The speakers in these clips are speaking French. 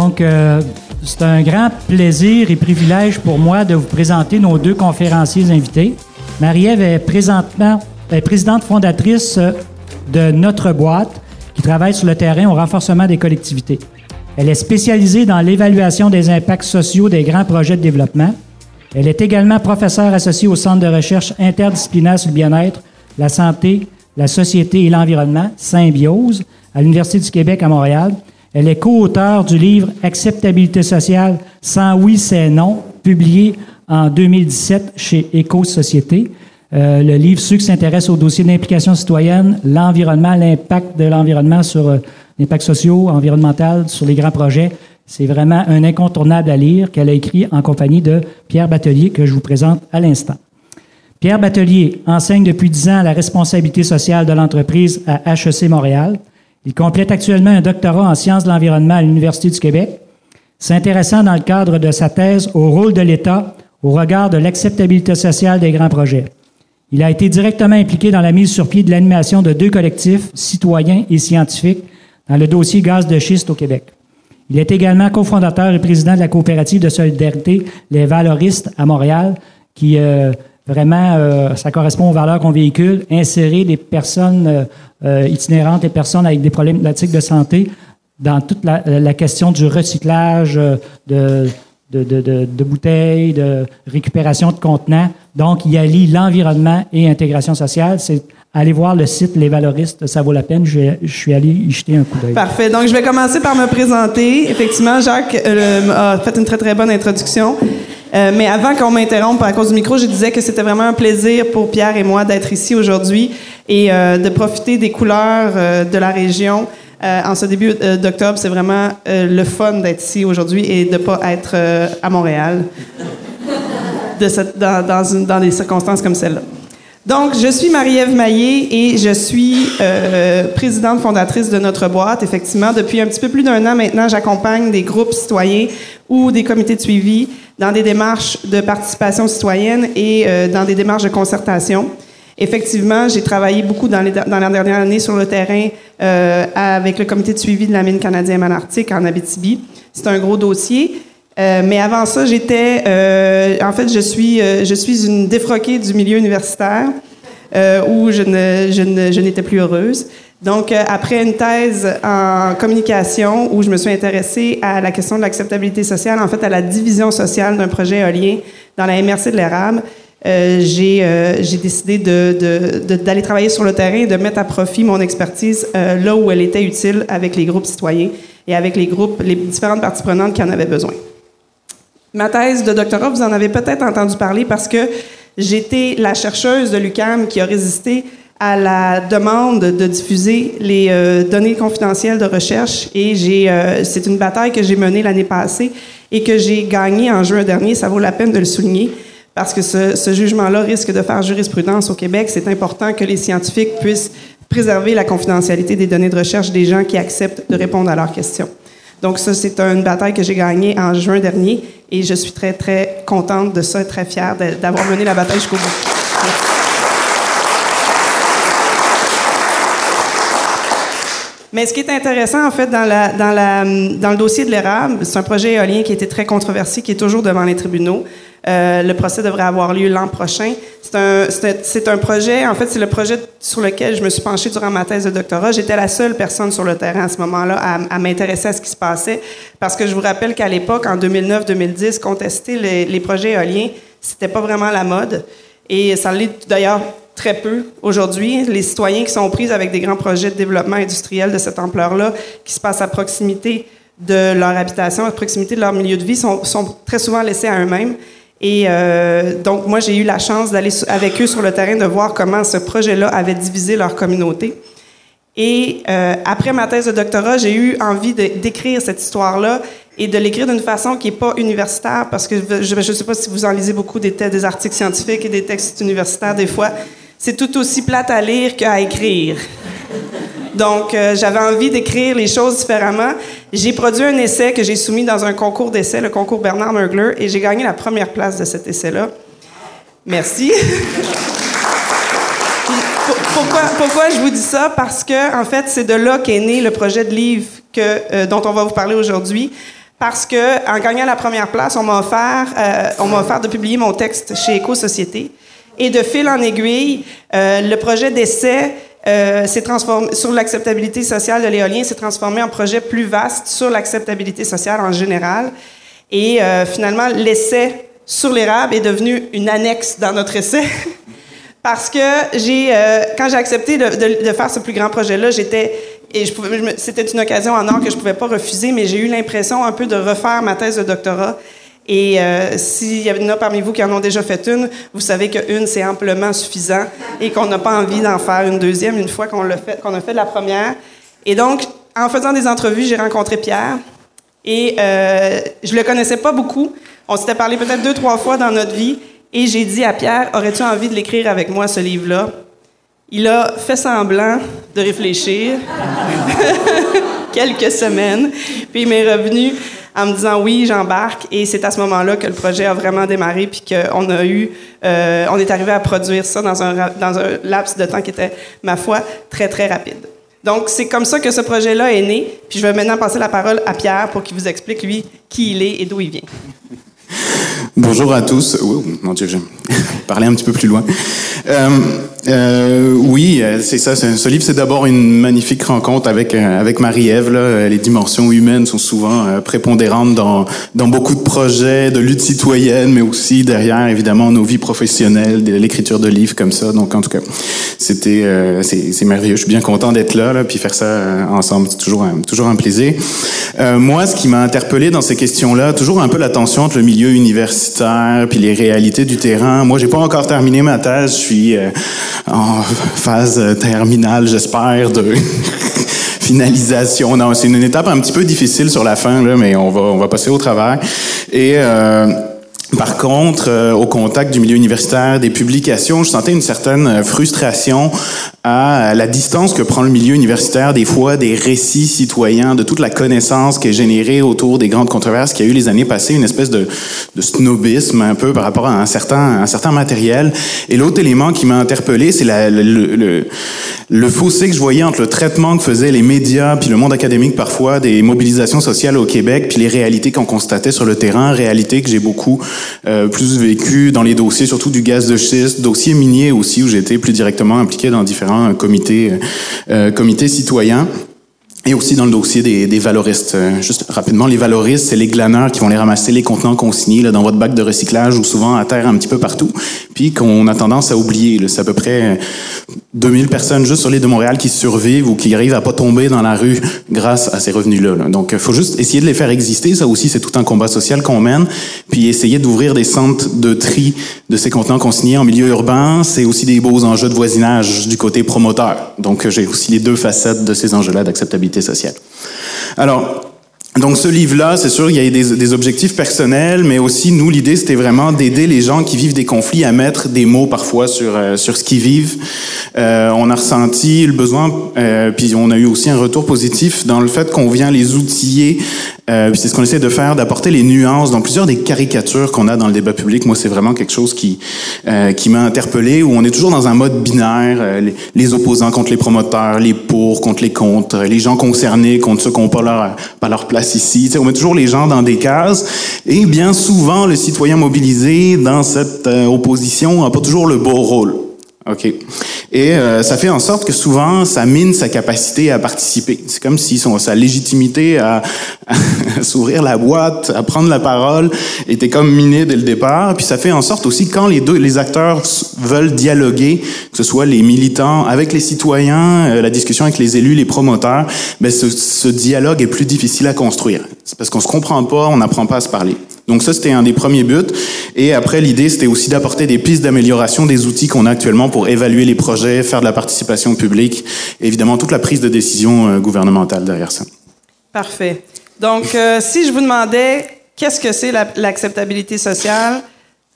Donc, euh, c'est un grand plaisir et privilège pour moi de vous présenter nos deux conférenciers invités. Marie-Ève est présentement est présidente fondatrice de Notre Boîte, qui travaille sur le terrain au renforcement des collectivités. Elle est spécialisée dans l'évaluation des impacts sociaux des grands projets de développement. Elle est également professeure associée au Centre de recherche interdisciplinaire sur le bien-être, la santé, la société et l'environnement, Symbiose, à l'Université du Québec à Montréal. Elle est co-auteure du livre Acceptabilité sociale sans oui, c'est non, publié en 2017 chez Éco-Société. Euh, le livre Ceux qui au dossier d'implication citoyenne, l'environnement, l'impact de l'environnement sur euh, l'impact social, environnemental, sur les grands projets. C'est vraiment un incontournable à lire qu'elle a écrit en compagnie de Pierre Batelier que je vous présente à l'instant. Pierre Batelier enseigne depuis dix ans la responsabilité sociale de l'entreprise à HEC Montréal. Il complète actuellement un doctorat en sciences de l'environnement à l'Université du Québec, s'intéressant dans le cadre de sa thèse au rôle de l'État au regard de l'acceptabilité sociale des grands projets. Il a été directement impliqué dans la mise sur pied de l'animation de deux collectifs, citoyens et scientifiques, dans le dossier gaz de schiste au Québec. Il est également cofondateur et président de la coopérative de solidarité Les Valoristes à Montréal, qui euh, vraiment, euh, ça correspond aux valeurs qu'on véhicule, insérer des personnes euh, itinérantes, des personnes avec des problématiques de santé dans toute la, la question du recyclage, de, de, bouteilles, de récupération de contenants. Donc, il allie l'environnement et l'intégration sociale. C'est aller voir le site Les Valoristes, ça vaut la peine. Je, suis allé y jeter un coup d'œil. Parfait. Donc, je vais commencer par me présenter. Effectivement, Jacques euh, a fait une très, très bonne introduction. Euh, mais avant qu'on m'interrompe à cause du micro, je disais que c'était vraiment un plaisir pour Pierre et moi d'être ici aujourd'hui et euh, de profiter des couleurs de la région. Euh, en ce début euh, d'octobre, c'est vraiment euh, le fun d'être ici aujourd'hui et de ne pas être à Montréal dans, des circonstances comme celle-là. Donc, je suis Marie-Ève Maillé et je suis présidente fondatrice de notre boîte. Effectivement, depuis un petit peu plus d'un an maintenant, j'accompagne des groupes citoyens ou des comités de suivi dans des démarches de participation citoyenne et dans des démarches de concertation. Effectivement, j'ai travaillé beaucoup dans, dans, la dernière année sur le terrain euh, avec le comité de suivi de la mine canadienne Malartic en Abitibi. C'est un gros dossier. Euh, mais avant ça, j'étais, euh, en fait, je suis, euh, je suis une défroquée du milieu universitaire euh, où je, ne, je, ne, je n'étais plus heureuse. Donc, euh, après une thèse en communication où je me suis intéressée à la question de l'acceptabilité sociale, en fait, à la division sociale d'un projet éolien dans la MRC de l'érable, euh, j'ai décidé d'aller de, de, travailler sur le terrain et de mettre à profit mon expertise là où elle était utile avec les groupes citoyens et avec les groupes, les différentes parties prenantes qui en avaient besoin. Ma thèse de doctorat, vous en avez peut-être entendu parler parce que j'étais la chercheuse de l'UCAM qui a résisté à la demande de diffuser les données confidentielles de recherche et j'ai c'est une bataille que j'ai menée l'année passée et que j'ai gagnée en juin dernier, ça vaut la peine de le souligner parce que ce, jugement-là risque de faire jurisprudence au Québec. C'est important que les scientifiques puissent préserver la confidentialité des données de recherche des gens qui acceptent de répondre à leurs questions. Donc ça, c'est une bataille que j'ai gagnée en juin dernier et je suis très, très contente de ça, très fière d'avoir mené la bataille jusqu'au bout. Mais ce qui est intéressant, en fait, dans, le dossier de l'érable, c'est un projet éolien qui été très controversé, qui est toujours devant les tribunaux. Euh, le procès devrait avoir lieu l'an prochain. C'est un, c'est un projet, en fait, c'est le projet sur lequel je me suis penchée durant ma thèse de doctorat. J'étais la seule personne sur le terrain à ce moment-là à, à m'intéresser à ce qui se passait, parce que je vous rappelle qu'à l'époque, en 2009-2010, contester les, les projets éoliens, c'était pas vraiment la mode. Et ça l'est d'ailleurs très peu aujourd'hui. Les citoyens qui sont pris avec des grands projets de développement industriel de cette ampleur-là, qui se passent à proximité de leur habitation, à proximité de leur milieu de vie, sont, sont très souvent laissés à eux-mêmes. Et euh, donc, moi, j'ai eu la chance d'aller avec eux sur le terrain, de voir comment ce projet-là avait divisé leur communauté. Et euh, après ma thèse de doctorat, j'ai eu envie d'écrire cette histoire-là et de l'écrire d'une façon qui n'est pas universitaire, parce que je ne sais pas si vous en lisez beaucoup des, des articles scientifiques et des textes universitaires, des fois, c'est tout aussi plate à lire qu'à écrire. Donc, euh, j'avais envie d'écrire les choses différemment. J'ai produit un essai que j'ai soumis dans un concours d'essai, le concours Bernard Murgler, et j'ai gagné la première place de cet essai-là. Merci. pourquoi, pourquoi je vous dis ça? Parce que, en fait, c'est de là qu'est né le projet de livre que, dont on va vous parler aujourd'hui parce que en gagnant la première place, on m'a offert, on m'a offert de publier mon texte chez Éco-Société. Et de fil en aiguille, le projet d'essai euh, transformé sur l'acceptabilité sociale de l'éolien s'est transformé en projet plus vaste sur l'acceptabilité sociale en général. Et euh, finalement, l'essai sur l'érable est devenu une annexe dans notre essai. Parce que j'ai, euh, quand j'ai accepté de, de, de, faire ce plus grand projet-là, j'étais et je pouvais, c'était une occasion en or que je pouvais pas refuser, mais j'ai eu l'impression un peu de refaire ma thèse de doctorat et euh, s'il y en a parmi vous qui en ont déjà fait une, vous savez qu'une, c'est amplement suffisant et qu'on n'a pas envie d'en faire une deuxième une fois qu'on l'a fait, qu'on a fait la première. Et donc, en faisant des entrevues, j'ai rencontré Pierre et euh, je le connaissais pas beaucoup. On s'était parlé peut-être deux, trois fois dans notre vie et j'ai dit à Pierre, aurais-tu envie de l'écrire avec moi, ce livre-là? Il a fait semblant de réfléchir quelques semaines, puis il m'est revenu en me disant oui, j'embarque. Et c'est à ce moment-là que le projet a vraiment démarré, puis qu'on a eu, euh, on est arrivé à produire ça dans un, dans un laps de temps qui était, ma foi, très, très rapide. Donc, c'est comme ça que ce projet-là est né. Puis je vais maintenant passer la parole à Pierre pour qu'il vous explique, lui, qui il est et d'où il vient. Bonjour à tous. Oh, mon Dieu, je parler un petit peu plus loin. Euh, euh, oui, euh, c'est ça. Ce livre, c'est d'abord une magnifique rencontre avec euh, avec Marie-Ève. Les dimensions humaines sont souvent prépondérantes dans dans beaucoup de projets de lutte citoyenne, mais aussi derrière évidemment nos vies professionnelles, l'écriture de livres comme ça. Donc en tout cas, c'était c'est merveilleux. Je suis bien content d'être là, là, puis faire ça ensemble, c'est toujours un, toujours un plaisir. moi, ce qui m'a interpellé dans ces questions-là, toujours un peu la tension entre le milieu universitaire puis les réalités du terrain. Moi, j'ai pas encore terminé ma thèse. Je suis en phase terminale, j'espère, de finalisation. Non, c'est une étape un petit peu difficile sur la fin, là, mais on va, on va passer au travers. Et euh, par contre, euh, au contact du milieu universitaire, des publications, je sentais une certaine euh, frustration à la distance que prend le milieu universitaire des fois des récits citoyens, de toute la connaissance qui est générée autour des grandes controverses qu'il y a eu les années passées, une espèce de, snobisme un peu par rapport à un certain, un certain matériel. Et l'autre élément qui m'a interpellé, c'est le, le, le, fossé que je voyais entre le traitement que faisaient les médias puis le monde académique parfois des mobilisations sociales au Québec puis les réalités qu'on constatait sur le terrain, réalités que j'ai beaucoup euh, plus vécues dans les dossiers, surtout du gaz de schiste, dossiers miniers aussi où j'étais plus directement impliqué dans différents un comité, euh, comité citoyen. Et aussi dans le dossier des, des valoristes. Euh, juste rapidement, les valoristes, c'est les glaneurs qui vont les ramasser les contenants consignés là, dans votre bac de recyclage ou souvent à terre un petit peu partout, puis qu'on a tendance à oublier. C'est à peu près 2000 personnes juste sur l'île de Montréal qui survivent ou qui arrivent à pas tomber dans la rue grâce à ces revenus-là. Là. Donc, il faut juste essayer de les faire exister. Ça aussi, c'est tout un combat social qu'on mène. Puis essayer d'ouvrir des centres de tri de ces contenants consignés en milieu urbain, c'est aussi des beaux enjeux de voisinage du côté promoteur. Donc, j'ai aussi les deux facettes de ces enjeux-là d'acceptabilité sociale. Alors, donc ce livre-là, c'est sûr, il y a des, des, objectifs personnels, mais aussi nous, l'idée, c'était vraiment d'aider les gens qui vivent des conflits à mettre des mots parfois sur euh, sur ce qu'ils vivent. Euh, on a ressenti le besoin, euh, puis on a eu aussi un retour positif dans le fait qu'on vient les outiller. Euh, c'est ce qu'on essaie de faire, d'apporter les nuances dans plusieurs des caricatures qu'on a dans le débat public. Moi, c'est vraiment quelque chose qui euh, qui m'a interpellé, où on est toujours dans un mode binaire, les, les, opposants contre les promoteurs, les pour contre les contre, les gens concernés contre ceux qui n'ont pas leur pas leur place ici. on met toujours les gens dans des cases et bien souvent le citoyen mobilisé dans cette euh, opposition n'a pas toujours le beau rôle. OK. Et euh, ça fait en sorte que souvent, ça mine sa capacité à participer. C'est comme si son, sa légitimité à, s'ouvrir la boîte, à prendre la parole, était comme minée dès le départ. Puis ça fait en sorte aussi, quand les deux, les acteurs veulent dialoguer, que ce soit les militants avec les citoyens, euh, la discussion avec les élus, les promoteurs, ben ce, ce dialogue est plus difficile à construire. C'est parce qu'on se comprend pas, on n'apprend pas à se parler. Donc ça, c'était un des premiers buts. Et après, l'idée, c'était aussi d'apporter des pistes d'amélioration des outils qu'on a actuellement pour évaluer les projets, faire de la participation publique, évidemment toute la prise de décision euh, gouvernementale derrière ça. Parfait. Donc, euh, si je vous demandais qu'est-ce que c'est l'acceptabilité sociale,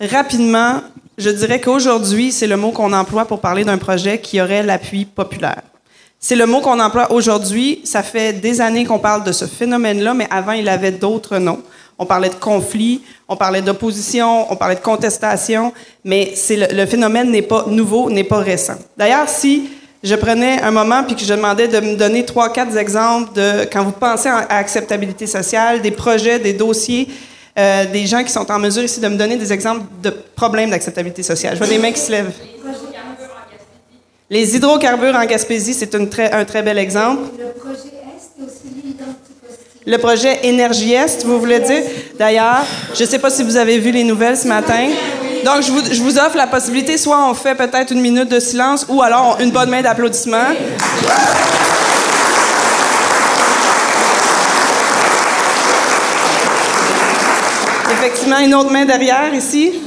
rapidement, je dirais qu'aujourd'hui, c'est le mot qu'on emploie pour parler d'un projet qui aurait l'appui populaire. C'est le mot qu'on emploie aujourd'hui. Ça fait des années qu'on parle de ce phénomène-là, mais avant, il avait d'autres noms. On parlait de conflit, on parlait d'opposition, on parlait de contestation, mais c'est le, phénomène n'est pas nouveau, n'est pas récent. D'ailleurs, si je prenais un moment puis que je demandais de me donner trois, quatre exemples de quand vous pensez à acceptabilité sociale, des projets, des dossiers, euh, des gens qui sont en mesure ici de me donner des exemples de problèmes d'acceptabilité sociale. Je vois des mains qui se lèvent. Les hydrocarbures en Gaspésie, c'est un très bel exemple. Le projet Est aussi le projet Énergie Est, vous voulez dire? D'ailleurs, je ne sais pas si vous avez vu les nouvelles ce matin. Donc, je vous, offre la possibilité, soit on fait peut-être une minute de silence ou alors une bonne main d'applaudissement. Effectivement, une autre main derrière ici.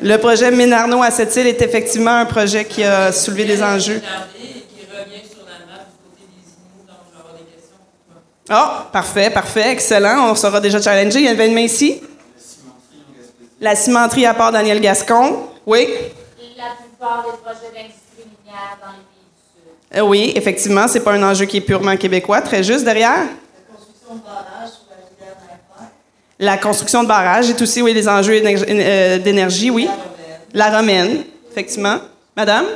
Le projet Ménarno à cette île est effectivement un projet qui a soulevé des enjeux. Oh, parfait, parfait, excellent. On sera déjà challengé. Il y avait une main ici. La cimenterie à part Daniel Gascon. Oui. La plupart des projets d'industrie minière dans les pays du Sud. Euh, oui, effectivement, c'est pas un enjeu qui est purement québécois. Très juste derrière. La construction de barrages sur la rivière La construction de barrages est aussi, oui, les enjeux euh, d'énergie, oui. La romaine, effectivement. Madame?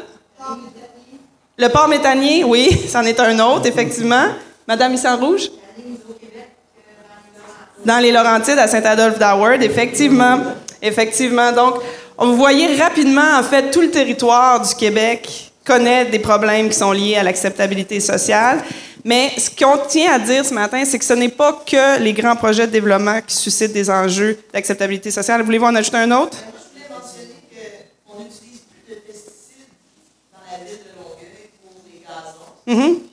Le port méthanier, oui, c'en est un autre, effectivement. Madame Issan Rouge? Dans les Laurentides, à Saint-Adolphe d'Howard, effectivement. Effectivement. Donc, vous voyez rapidement, en fait, tout le territoire du Québec connaît des problèmes qui sont liés à l'acceptabilité sociale. Mais ce qu'on tient à dire ce matin, c'est que ce n'est pas que les grands projets de développement qui suscitent des enjeux d'acceptabilité sociale. Voulez-vous en ajouter un autre? Je voulais mentionner qu'on n'utilise plus de pesticides dans la ville de Longueuil pour les gazons. Mm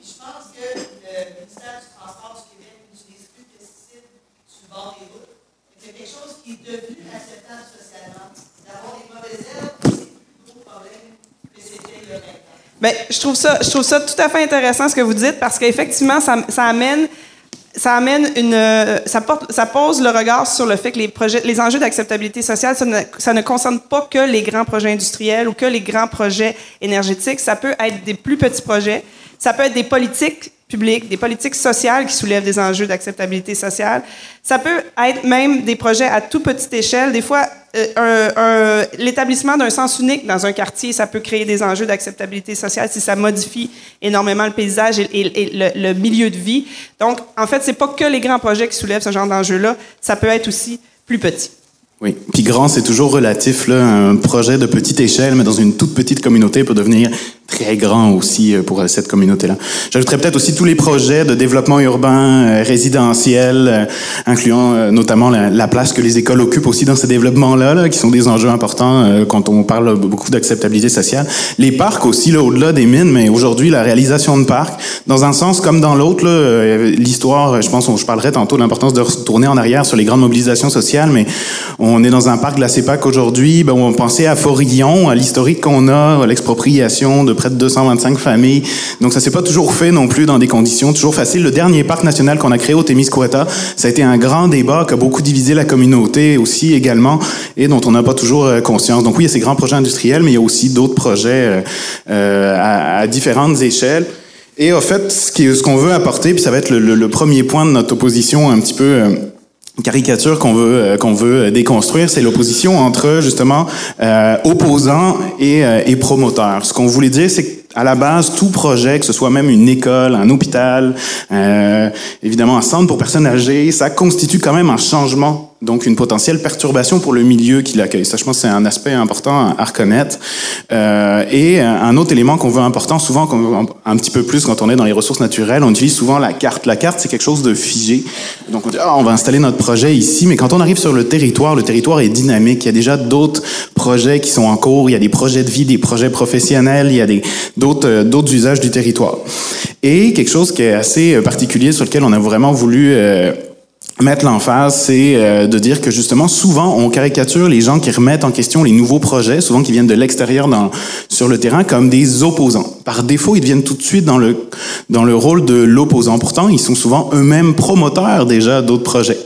Bien, je trouve ça, je trouve ça tout à fait intéressant ce que vous dites parce qu'effectivement, ça, ça amène ça amène une, ça, porte, ça pose le regard sur le fait que les projets, les enjeux d'acceptabilité sociale, ça ne, ça ne concerne pas que les grands projets industriels ou que les grands projets énergétiques. Ça peut être des plus petits projets. Ça peut être des politiques publiques, des politiques sociales qui soulèvent des enjeux d'acceptabilité sociale. Ça peut être même des projets à toute petite échelle. Des fois, euh, l'établissement d'un sens unique dans un quartier, ça peut créer des enjeux d'acceptabilité sociale si ça modifie énormément le paysage et, le, milieu de vie. Donc, en fait, c'est pas que les grands projets qui soulèvent ce genre d'enjeux-là. Ça peut être aussi plus petit. Oui, puis grand, c'est toujours relatif. Un projet de petite échelle, mais dans une toute petite communauté, peut devenir très grand aussi euh, pour euh, cette communauté-là. J'ajouterais peut-être aussi tous les projets de développement urbain, euh, résidentiel, incluant notamment la, place que les écoles occupent aussi dans ces développements-là, là, qui sont des enjeux importants quand on parle beaucoup d'acceptabilité sociale. Les parcs aussi, là, au-delà des mines, mais aujourd'hui, la réalisation de parcs, dans un sens comme dans l'autre, l'histoire, je pense, je parlerai tantôt de l'importance de retourner en arrière sur les grandes mobilisations sociales, mais on est dans un parc de la CEPAC aujourd'hui, ben, on pensait à Forillon, à l'historique qu'on a, à l'expropriation de près de 225 familles. Donc ça s'est pas toujours fait non plus dans des conditions toujours faciles. Le dernier parc national qu'on a créé au Témiscouata, ça a été un grand débat qui a beaucoup divisé la communauté aussi également et dont on n'a pas toujours euh, conscience. Donc oui, il y a ces grands projets industriels, mais il y a aussi d'autres projets euh, euh à, à, différentes échelles. Et en fait, ce qu'on veut apporter, puis ça va être le, le, premier point de notre opposition un petit peu euh, caricature qu'on veut euh, qu'on veut déconstruire, c'est l'opposition entre justement euh, opposants et, euh, et promoteurs. Ce qu'on voulait dire, c'est à la base, tout projet, que ce soit même une école, un hôpital, euh, évidemment un centre pour personnes âgées, ça constitue quand même un changement donc une potentielle perturbation pour le milieu qui l'accueille. Ça, je pense, c'est un aspect important à reconnaître. Euh, et un autre élément qu'on veut important, souvent, un petit peu plus quand on est dans les ressources naturelles, on utilise souvent la carte. La carte, c'est quelque chose de figé. Donc on dit, ah, on va installer notre projet ici, mais quand on arrive sur le territoire, le territoire est dynamique. Il y a déjà d'autres projets qui sont en cours. Il y a des projets de vie, des projets professionnels. Il y a des d'autres euh, d'autres usages du territoire. Et quelque chose qui est assez euh, particulier sur lequel on a vraiment voulu euh, mettre l'emphase, c'est euh, de dire que justement, souvent, on caricature les gens qui remettent en question les nouveaux projets, souvent qui viennent de l'extérieur sur le terrain, comme des opposants. Par défaut, ils deviennent tout de suite dans le, dans le rôle de l'opposant. Pourtant, ils sont souvent eux-mêmes promoteurs déjà d'autres projets.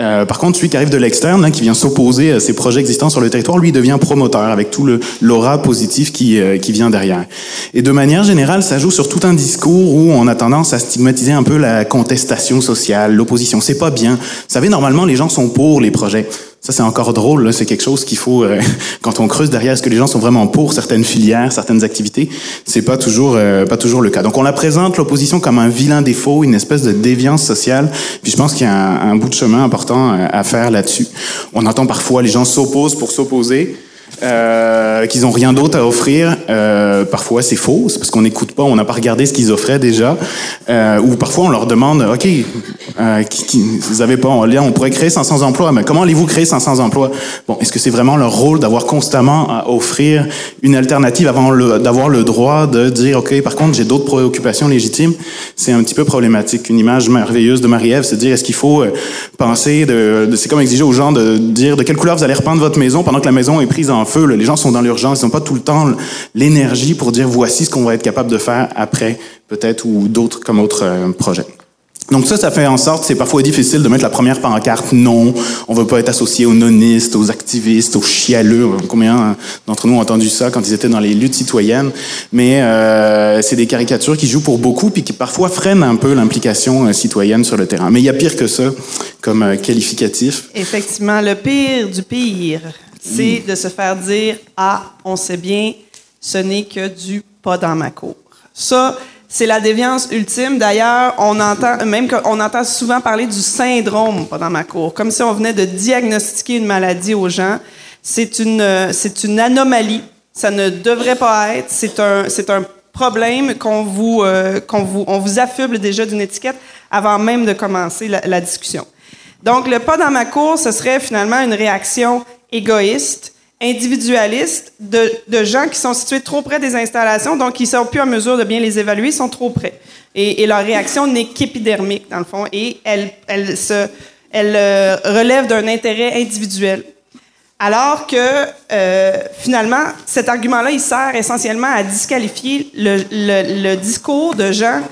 Euh, par contre, celui qui arrive de l'externe, hein, qui vient s'opposer à ces projets existants sur le territoire, lui devient promoteur avec tout le l'aura positif qui, euh, qui vient derrière. Et de manière générale, ça joue sur tout un discours où on a tendance à stigmatiser un peu la contestation sociale, l'opposition. C'est pas bien. Vous savez, normalement, les gens sont pour les projets. Ça, c'est encore drôle. C'est quelque chose qu'il faut, euh, quand on creuse derrière, est-ce que les gens sont vraiment pour certaines filières, certaines activités? C'est pas toujours, euh, pas toujours le cas. Donc, on la présente l'opposition comme un vilain défaut, une espèce de déviance sociale. Puis, je pense qu'il y a un, un bout de chemin important euh, à faire là-dessus. On entend parfois les gens s'opposent pour s'opposer euh, qu'ils ont rien d'autre à offrir. Euh, parfois, c'est faux, c'est parce qu'on n'écoute pas, on n'a pas regardé ce qu'ils offraient déjà. Euh, ou parfois, on leur demande, OK, euh, qui, qui- vous avez pas, là, on pourrait créer 500 emplois, mais comment allez-vous créer 500 emplois? Bon, est-ce que c'est vraiment leur rôle d'avoir constamment à offrir une alternative avant d'avoir le droit de dire, OK, par contre, j'ai d'autres préoccupations légitimes? C'est un petit peu problématique. Une image merveilleuse de Marie-Ève, c'est de dire, est-ce qu'il faut euh, penser de, de- c'est comme exiger aux gens de dire de quelle couleur vous allez repeindre votre maison pendant que la maison est prise en feu. là. Les gens sont dans l'urgence, ils n'ont pas tout le temps l'énergie pour dire voici ce qu'on va être capable de faire après, peut-être, ou d'autres comme autres euh, projets. Donc ça, ça fait en sorte, c'est parfois difficile de mettre la première pancarte non, on veut pas être associé aux nonistes, aux activistes, aux chialeux. Combien d'entre nous ont entendu ça quand ils étaient dans les luttes citoyennes? Mais euh, c'est des caricatures qui jouent pour beaucoup puis qui parfois freinent un peu l'implication euh, citoyenne sur le terrain. Mais il y a pire que ça comme euh, qualificatif. Effectivement, le pire du pire, c'est de se faire dire Ah, on sait bien, ce n'est que du pas dans ma cour. Ça, c'est la déviance ultime. D'ailleurs, on entend même qu'on entend souvent parler du syndrome pas dans ma cour, comme si on venait de diagnostiquer une maladie aux gens. C'est une, euh, c'est une anomalie. Ça ne devrait pas être. C'est un, c'est un problème qu'on vous, euh, qu'on vous, on vous affuble déjà d'une étiquette avant même de commencer la- la discussion. Donc, le pas dans ma cour, ce serait finalement une réaction égoïste, individualiste de, gens qui sont situés trop près des installations, donc ils sont plus en mesure de bien les évaluer, ils sont trop près. Et, leur réaction n'est qu'épidermique, dans le fond, et elle, euh, relève d'un intérêt individuel. Alors que, euh, finalement, cet argument-là, il sert essentiellement à disqualifier le, discours de gens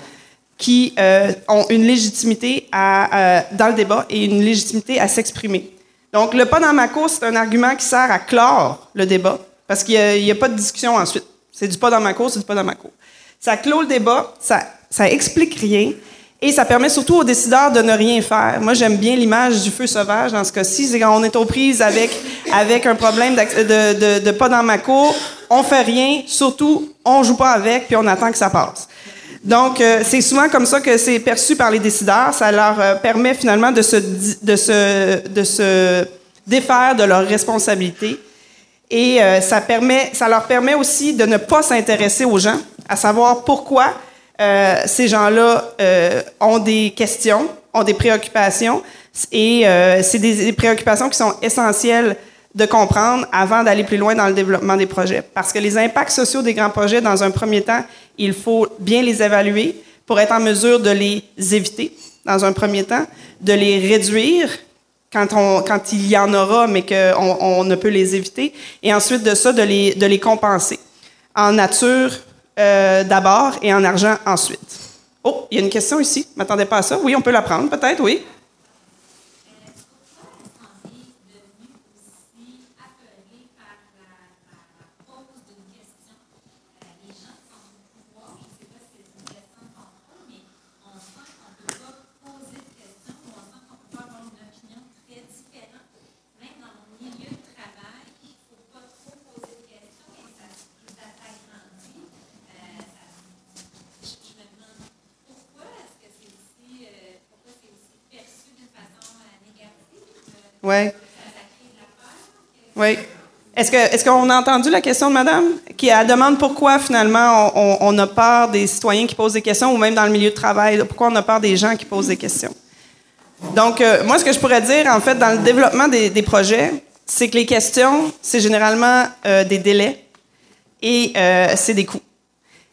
qui euh, ont une légitimité dans le débat et une légitimité à s'exprimer. Donc, le pas dans ma cour, c'est un argument qui sert à clore le débat, parce qu'il n'y a, pas de discussion ensuite. C'est du pas dans ma cour, c'est du pas dans ma cour. Ça clôt le débat, ça, explique rien, et ça permet surtout aux décideurs de ne rien faire. Moi, j'aime bien l'image du feu sauvage dans ce cas-ci. Quand on est aux prises avec, un problème de, de, de pas dans ma cour, on fait rien, surtout, on joue pas avec, puis on attend que ça passe. Donc, euh, c'est souvent comme ça que c'est perçu par les décideurs. Ça leur euh, permet finalement de se, de, se, de se défaire de leurs responsabilités. Et euh, ça, permet, ça leur permet aussi de ne pas s'intéresser aux gens, à savoir pourquoi euh, ces gens-là euh, ont des questions, ont des préoccupations. Et c'est des préoccupations qui sont essentielles de comprendre avant d'aller plus loin dans le développement des projets. Parce que les impacts sociaux des grands projets, dans un premier temps, il faut bien les évaluer pour être en mesure de les éviter, dans un premier temps, de les réduire quand, on, quand il y en aura, mais qu'on on ne peut les éviter, et ensuite de ça, de les, de les compenser. En nature euh, d'abord et en argent ensuite. Oh, il y a une question ici. Je m'attendais pas à ça. Oui, on peut la prendre, peut-être. Oui. Oui. Est-ce qu'on a entendu la question de madame qui elle demande pourquoi finalement on, a peur des citoyens qui posent des questions ou même dans le milieu de travail, pourquoi on a peur des gens qui posent des questions? Donc euh, moi ce que je pourrais dire en fait dans le développement des, des projets, c'est que les questions c'est généralement euh, des délais et euh, c'est des coûts.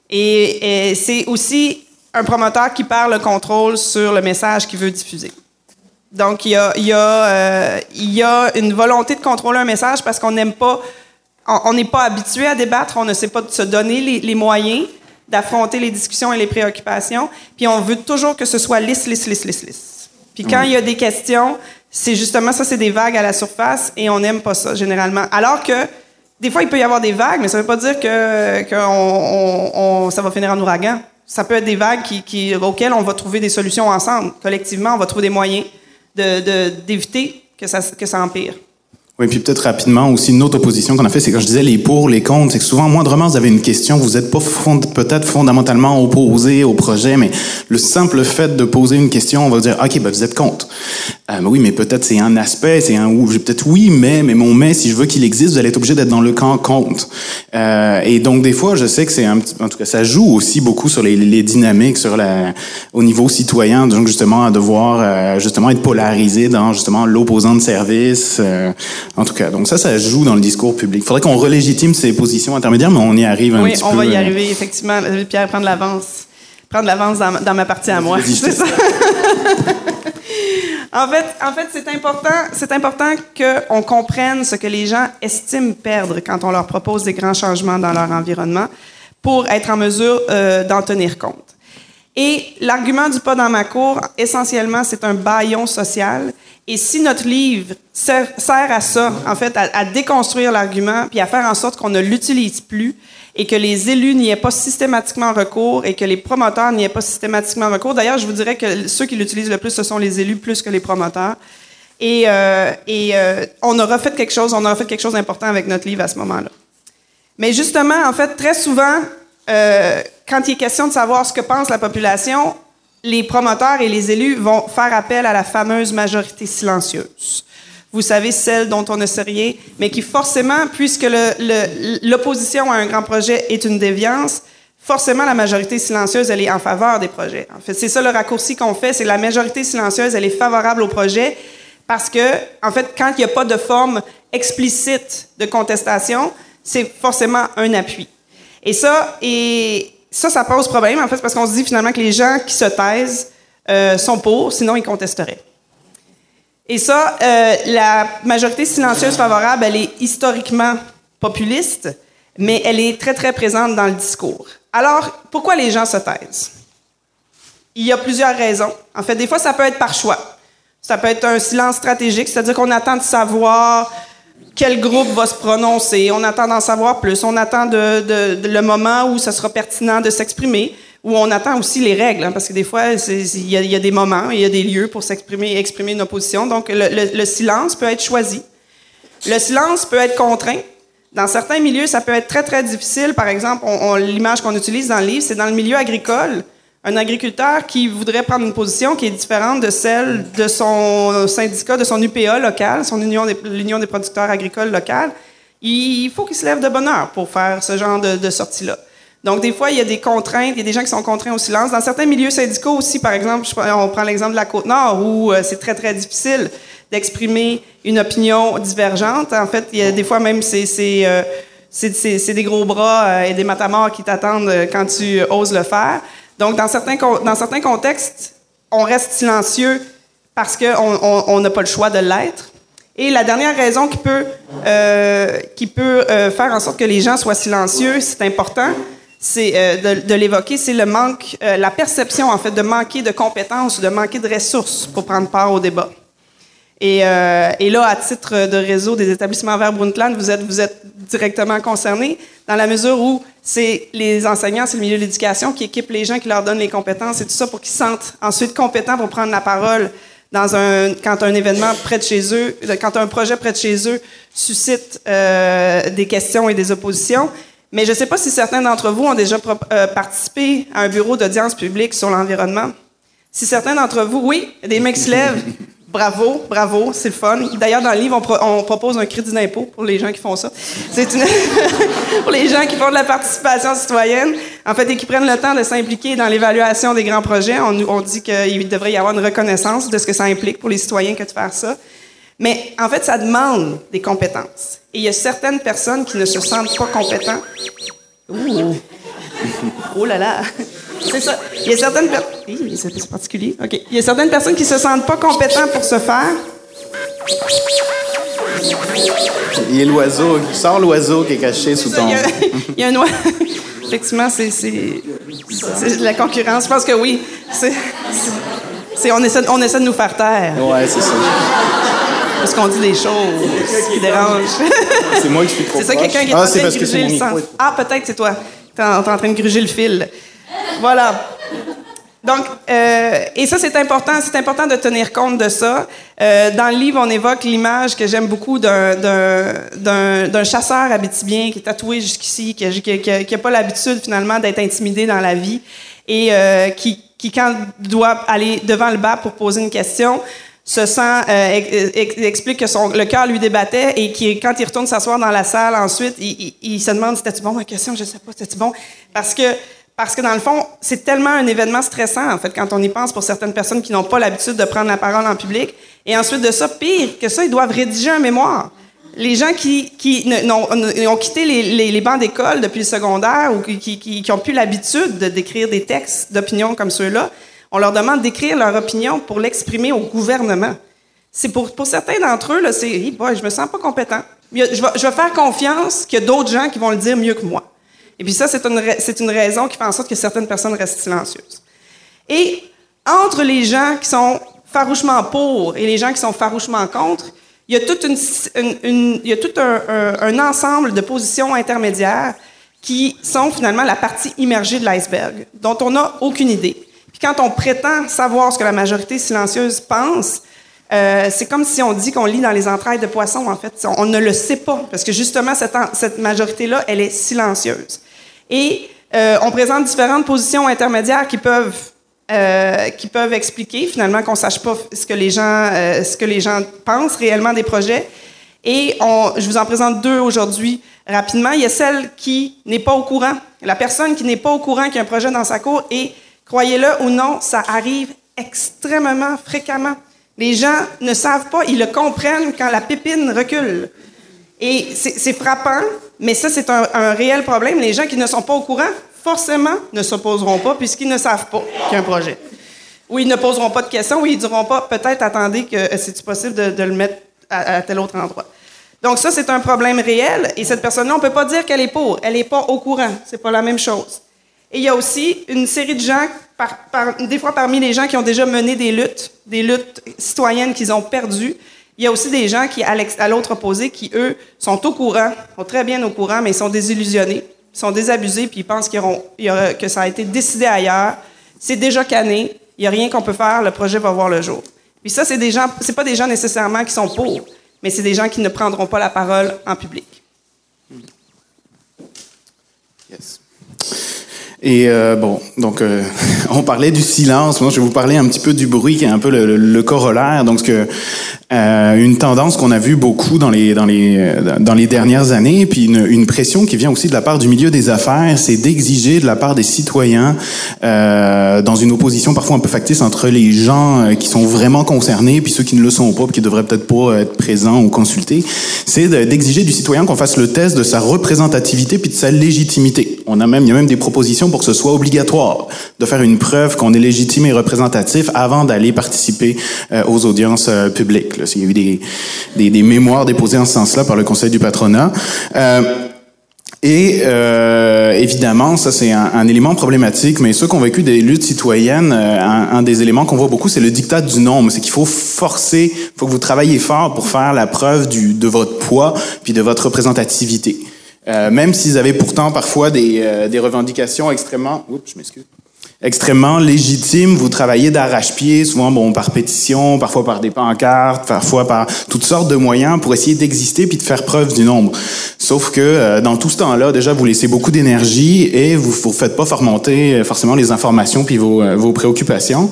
Et, et c'est aussi un promoteur qui perd le contrôle sur le message qu'il veut diffuser. Donc, il y a, y, a, euh, y a une volonté de contrôler un message parce qu'on n'aime pas, on n'est pas habitué à débattre, on ne sait pas de se donner les, les moyens d'affronter les discussions et les préoccupations, puis on veut toujours que ce soit lisse, lisse, lisse, lisse, lisse. Puis quand il y a des questions, c'est justement ça, c'est des vagues à la surface et on n'aime pas ça généralement. Alors que des fois, il peut y avoir des vagues, mais ça ne veut pas dire que, que on- on- on- ça va finir en ouragan. Ça peut être des vagues qui, qui- auxquelles on va trouver des solutions ensemble. Collectivement, on va trouver des moyens de- de- d'éviter que, ça, que ça empire. Oui, puis peut-être rapidement aussi une autre opposition qu'on a fait, c'est quand je disais les pour, les contre, c'est que souvent, moindrement, vous avez une question, vous n'êtes pas peut-être fondamentalement opposé au projet, mais le simple fait de poser une question, on va dire, OK, ben vous êtes contre. Euh, oui, mais peut-être c'est un aspect, c'est un ou, peut-être oui, mais, mais mon mais, si je veux qu'il existe, vous allez être obligé d'être dans le camp contre. Euh, et donc, des fois, je sais que c'est un petit, en tout cas, ça joue aussi beaucoup sur les, les dynamiques, sur la, au niveau citoyen, donc justement, à devoir, euh, justement, être polarisé dans, justement, l'opposant de service, euh, en tout cas, donc ça, ça joue dans le discours public. Il faudrait qu'on relégitime ces positions intermédiaires, mais on y arrive un Oui, petit on peu. va y euh, arriver, effectivement. Pierre, prendre l'avance. Prendre l'avance dans, dans ma partie à moi. C'est ça. en fait, en fait c'est important, c'est important qu'on comprenne ce que les gens estiment perdre quand on leur propose des grands changements dans leur environnement pour être en mesure euh, d'en tenir compte. Et l'argument du pas dans ma cour, essentiellement, c'est un baillon social. Et si notre livre sert, à ça, en fait, à, à déconstruire l'argument, puis à faire en sorte qu'on ne l'utilise plus, et que les élus n'y aient pas systématiquement recours, et que les promoteurs n'y aient pas systématiquement recours. D'ailleurs, je vous dirais que ceux qui l'utilisent le plus, ce sont les élus plus que les promoteurs. Et, euh, et euh, on aura fait quelque chose, on aura fait quelque chose d'important avec notre livre à ce moment-là. Mais justement, en fait, très souvent, euh, quand il est question de savoir ce que pense la population, les promoteurs et les élus vont faire appel à la fameuse majorité silencieuse. Vous savez, celle dont on ne sait rien, mais qui forcément, puisque l'opposition à un grand projet est une déviance, forcément la majorité silencieuse, elle est en faveur des projets. En fait, c'est ça le raccourci qu'on fait, c'est la majorité silencieuse, elle est favorable au projet parce que, en fait, quand il n'y a pas de forme explicite de contestation, c'est forcément un appui. Et ça, et ça, ça pose problème, en fait, parce qu'on se dit finalement que les gens qui se taisent euh, sont pour, sinon ils contesteraient. Et ça, euh, la majorité silencieuse favorable, elle est historiquement populiste, mais elle est très, très présente dans le discours. Alors, pourquoi les gens se taisent? Il y a plusieurs raisons. En fait, des fois, ça peut être par choix. Ça peut être un silence stratégique, c'est-à-dire qu'on attend de savoir quel groupe va se prononcer, on attend d'en savoir plus, on attend de, de- de le moment où ça sera pertinent de s'exprimer, ou on attend aussi les règles, hein, parce que des fois, il y, a- des moments, il y a des lieux pour s'exprimer, exprimer une opposition. Donc, le, le- le silence peut être choisi. Le silence peut être contraint. Dans certains milieux, ça peut être très, très difficile. Par exemple, on- on- l'image qu'on utilise dans le livre, c'est dans le milieu agricole. Un agriculteur qui voudrait prendre une position qui est différente de celle de son syndicat, de son UPA local, son union des, l'Union des producteurs agricoles locales, il faut qu'il se lève de bonne heure pour faire ce genre de, de sortie-là. Donc, des fois, il y a des contraintes, il y a des gens qui sont contraints au silence. Dans certains milieux syndicaux aussi, par exemple, on prend l'exemple de la Côte-Nord, où euh, c'est très, très difficile d'exprimer une opinion divergente. En fait, il y a des fois même, c'est, c'est, euh, c'est, c'est- c'est des gros bras euh, et des matamors qui t'attendent quand tu oses le faire. Donc, dans certains, contextes, on reste silencieux parce qu'on on- on n'a pas le choix de l'être. Et la dernière raison qui peut, euh, qui peut euh, faire en sorte que les gens soient silencieux, c'est important, c'est euh, de, l'évoquer, c'est le manque, la perception en fait de manquer de compétences, de manquer de ressources pour prendre part au débat. Et, là, à titre de réseau des établissements vers Brundtland, vous êtes, vous êtes directement concernés dans la mesure où c'est les enseignants, c'est le milieu de l'éducation qui équipe les gens, qui leur donnent les compétences et tout ça pour qu'ils se sentent ensuite compétents pour prendre la parole dans un, quand un événement près de chez eux, quand un projet près de chez eux suscite euh, des questions et des oppositions. Mais je ne sais pas si certains d'entre vous ont déjà euh, participé à un bureau d'audience publique sur l'environnement. Si certains d'entre vous, oui, des qui se lèvent, bravo, bravo, c'est le fun. D'ailleurs, dans le livre, on, pro- on propose un crédit d'impôt pour les gens qui font ça. C'est une... pour les gens qui font de la participation citoyenne, en fait, et qui prennent le temps de s'impliquer dans l'évaluation des grands projets. On, on dit qu'il devrait y avoir une reconnaissance de ce que ça implique pour les citoyens que de faire ça. Mais en fait, ça demande des compétences. Et il y a certaines personnes qui ne se sentent pas compétentes. Ouh. Oh là là! C'est ça. Il y a certaines personnes. C'est particulier. OK. Il y a certaines personnes qui se sentent pas compétentes pour se faire. Il y a l'oiseau, sort l'oiseau qui est caché sous ton. Il y a, il y a un oiseau. Effectivement, c'est de la concurrence. Je pense que oui. C'est- on, essaie, on essaie de nous faire taire. Ouais, c'est ça. Parce qu'on dit des choses qui dérangent. C'est moi qui suis trop C'est ça, quelqu'un qui est Ah, en train parce de le sens. Ah, peut-être c'est toi. T'es en, en train de gruger le fil. Voilà. Donc, euh, et ça, c'est important. C'est important de tenir compte de ça. Euh, dans le livre, on évoque l'image que j'aime beaucoup d'un, chasseur habitibien qui est tatoué jusqu'ici, qui n'a qui, qui, qui pas l'habitude finalement d'être intimidé dans la vie et euh, qui, qui, quand doit aller devant le bas pour poser une question, se sent euh, ex- explique que son le cœur lui débattait et qui quand il retourne s'asseoir dans la salle ensuite il, il, se demande c'était bon ma question? Je sais pas c'était bon? Parce que parce que dans le fond c'est tellement un événement stressant en fait quand on y pense pour certaines personnes qui n'ont pas l'habitude de prendre la parole en public. Et ensuite de ça pire que ça ils doivent rédiger un mémoire. Les gens qui, qui ne- ont quitté les, les, les bancs d'école depuis le secondaire ou qui, qui, qui, ont plus l'habitude de d'écrire des textes d'opinion comme ceux-là, on leur demande d'écrire leur opinion pour l'exprimer au gouvernement. C'est pour, certains d'entre eux, c'est hey je me sens pas compétent. Je vais, faire confiance qu'il y a d'autres gens qui vont le dire mieux que moi. Et puis ça, c'est une, raison qui fait en sorte que certaines personnes restent silencieuses. Et entre les gens qui sont farouchement pour et les gens qui sont farouchement contre, il y a, tout un, un- un ensemble de positions intermédiaires qui sont finalement la partie immergée de l'iceberg, dont on n'a aucune idée. Quand on prétend savoir ce que la majorité silencieuse pense, euh, c'est comme si on dit qu'on lit dans les entrailles de poisson, en fait. On, ne le sait pas, parce que justement, cette, cette majorité-là, elle est silencieuse. Et euh, on présente différentes positions intermédiaires qui peuvent, euh, qui peuvent expliquer finalement qu'on sache pas ce que les gens, ce que les gens pensent réellement des projets. Et je vous en présente deux aujourd'hui rapidement. Il y a celle qui n'est pas au courant, la personne qui n'est pas au courant qu'il y a un projet dans sa cour. Et croyez-le ou non, ça arrive extrêmement fréquemment. Les gens ne savent pas, ils le comprennent quand la pépine recule. Et c'est c'est frappant, mais ça, c'est un, réel problème. Les gens qui ne sont pas au courant, forcément, ne s'opposeront pas puisqu'ils ne savent pas qu'il y a un projet. Ou ils ne poseront pas de questions, ou ils diront pas, peut-être, attendez, que euh, c'est-tu possible de, le mettre à, tel autre endroit. Donc ça, c'est un problème réel, et cette personne-là, on peut pas dire qu'elle est pour. Elle est pas au courant. C'est pas la même chose. Et il y a aussi une série de gens, des fois parmi les gens qui ont déjà mené des luttes, des luttes citoyennes qu'ils ont perdues, il y a aussi des gens qui, à l'autre opposé, qui, eux, sont au courant, sont très bien au courant, mais ils sont désillusionnés, sont désabusés, puis ils pensent que ça a été décidé ailleurs. C'est déjà canné, il n'y a rien qu'on peut faire, le projet va voir le jour. Puis ça, c'est des gens, c'est pas des gens nécessairement qui sont pour, mais c'est des gens qui ne prendront pas la parole en public. Yes. Et euh, bon, donc euh, on parlait du silence. Moi, je vais vous parler un petit peu du bruit, qui est un peu le, corollaire. Donc, euh, une tendance qu'on a vue beaucoup dans les dans les dans les dernières années, puis une, pression qui vient aussi de la part du milieu des affaires, c'est d'exiger de la part des citoyens, dans une opposition parfois un peu factice entre les gens qui sont vraiment concernés, puis ceux qui ne le sont pas, qui devraient peut-être pas être présents ou consultés, c'est de- d'exiger du citoyen qu'on fasse le test de sa représentativité puis de sa légitimité. On a même il y a même des propositions pour que ce soit obligatoire de faire une preuve qu'on est légitime et représentatif avant d'aller participer euh, aux audiences euh, publiques. Il y a eu des, mémoires déposées en ce sens-là par le Conseil du patronat. Euh, et évidemment, ça c'est un, élément problématique, mais ceux qui ont vécu des luttes citoyennes, un, des éléments qu'on voit beaucoup, c'est le dictat du nombre. C'est qu'il faut forcer, il faut que vous travaillez fort pour faire la preuve de votre poids puis de votre représentativité. Euh, même s'ils avaient pourtant parfois des, euh, des revendications extrêmement... Oups, je m'excuse extrêmement légitime. Vous travaillez d'arrache-pied, souvent bon par pétition, parfois par des pancartes, parfois par toutes sortes de moyens pour essayer d'exister puis de faire preuve du nombre. Sauf que euh, dans tout ce temps-là, déjà vous laissez beaucoup d'énergie et vous vous faites pas faire monter euh, forcément les informations puis vos, euh, vos préoccupations.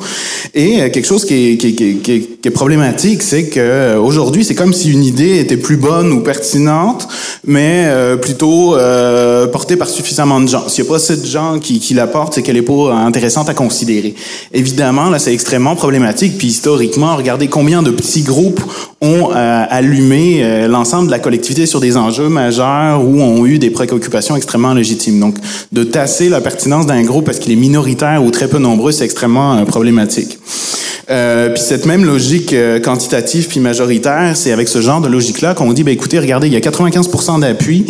Et quelque chose qui qui qui qui qui est problématique, c'est que euh, aujourd'hui c'est comme si une idée était plus bonne ou pertinente, mais euh, plutôt euh, portée par suffisamment de gens. S'il n'y a pas assez de gens qui, qui la portent, c'est qu'elle est pas intéressante à considérer. Évidemment, là, c'est extrêmement problématique. Puis historiquement, regardez combien de petits groupes ont euh, allumé euh, l'ensemble de la collectivité sur des enjeux majeurs ou ont eu des préoccupations extrêmement légitimes. Donc, de tasser la pertinence d'un groupe parce qu'il est minoritaire ou très peu nombreux, c'est extrêmement euh, problématique. Euh, puis cette même logique euh, quantitative puis majoritaire, c'est avec ce genre de logique-là qu'on dit, ben écoutez, regardez, il y a 95% d'appui.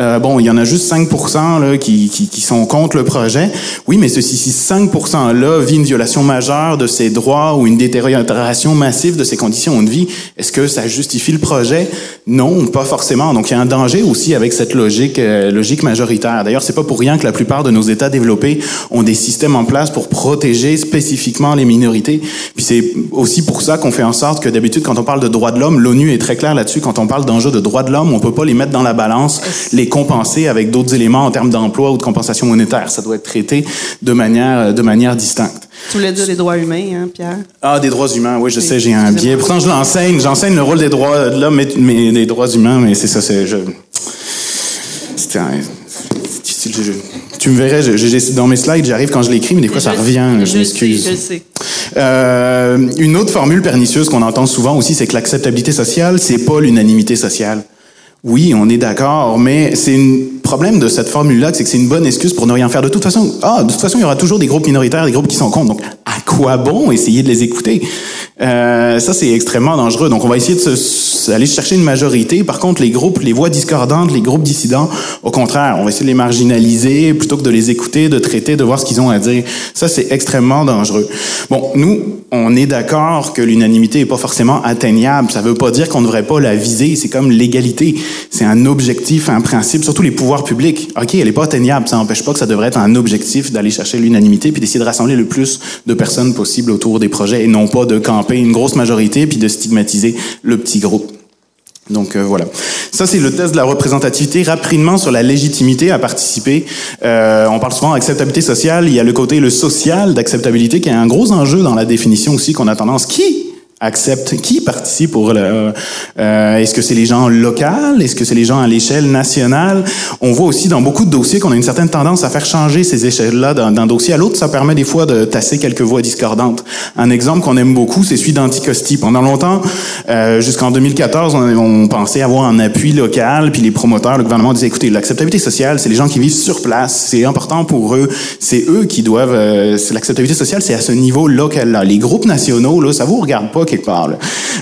Euh, bon, il y en a juste 5% là, qui, qui, qui sont contre le projet. Oui, mais ceci, si 5%-là vit une violation majeure de ses droits ou une détérioration massive de ses conditions de vie, est-ce que ça justifie le projet? Non, pas forcément. Donc il y a un danger aussi avec cette logique, euh, logique majoritaire. D'ailleurs, c'est pas pour rien que la plupart de nos États développés ont des systèmes en place pour protéger spécifiquement les minorités. Puis c'est aussi pour ça qu'on fait en sorte que d'habitude, quand on parle de droits de l'homme, l'ONU est très claire là-dessus. Quand on parle d'enjeux de droits de l'homme, on peut pas les mettre dans la balance, les compenser avec d'autres éléments en termes d'emploi ou de compensation monétaire. Ça doit être traité de manière, de manière distincte. Tu voulais dire des droits humains, hein, Pierre? Ah, des droits humains, oui, je sais, j'ai un biais. Pourtant, je l'enseigne. J'enseigne le rôle des droits de l'homme, mais, mais des droits humains, mais c'est ça, c'est... Je... C'était un... Tu me verrais, je- je- dans mes slides, j'arrive quand je l'écris, mais des fois, ça revient. Je, m'excuse. je sais. Euh, une autre formule pernicieuse qu'on entend souvent aussi, c'est que l'acceptabilité sociale, c'est pas l'unanimité sociale. Oui, on est d'accord, mais c'est un problème de cette formule-là, c'est que c'est une bonne excuse pour ne rien faire. De toute façon, ah, de toute façon, il y aura toujours des groupes minoritaires, des groupes qui sont contre. Donc, à quoi bon essayer de les écouter? Euh, Ça, c'est extrêmement dangereux. Donc, on va essayer de se, aller chercher une majorité. Par contre, les groupes, les voix discordantes, les groupes dissidents, au contraire, on va essayer de les marginaliser plutôt que de les écouter, de traiter, de voir ce qu'ils ont à dire. Ça, c'est extrêmement dangereux. Bon, nous, on est d'accord que l'unanimité est pas forcément atteignable. Ça veut pas dire qu'on ne devrait pas la viser. C'est comme l'égalité. C'est un objectif, un principe, surtout les pouvoirs publics. OK, elle est pas atteignable. Ça n'empêche pas que ça devrait être un objectif d'aller chercher l'unanimité puis d'essayer de rassembler le plus de personnes possible autour des projets et non pas de camper une grosse majorité puis de stigmatiser le petit groupe. Donc euh, voilà. Ça, c'est le test de la représentativité. Rapidement sur la légitimité à participer. Euh, on parle souvent d'acceptabilité sociale. Il y a le côté le social d'acceptabilité qui est un gros enjeu dans la définition aussi qu'on a tendance. Qui accepte, qui participe pour le, euh, est-ce que c'est les gens locaux, est-ce que c'est les gens à l'échelle nationale? On voit aussi dans beaucoup de dossiers qu'on a une certaine tendance à faire changer ces échelles-là d'un, d'un dossier à l'autre. Ça permet des fois de tasser quelques voix discordantes. Un exemple qu'on aime beaucoup, c'est celui d'Anticosti. Pendant longtemps, euh, jusqu'en 2014, on, pensait avoir un appui local, puis les promoteurs, le gouvernement disait, écoutez, l'acceptabilité sociale, c'est les gens qui vivent sur place, c'est important pour eux, c'est eux qui doivent, euh, l'acceptabilité sociale, c'est à ce niveau local-là. Les groupes nationaux, là, ça vous regarde pas part. là.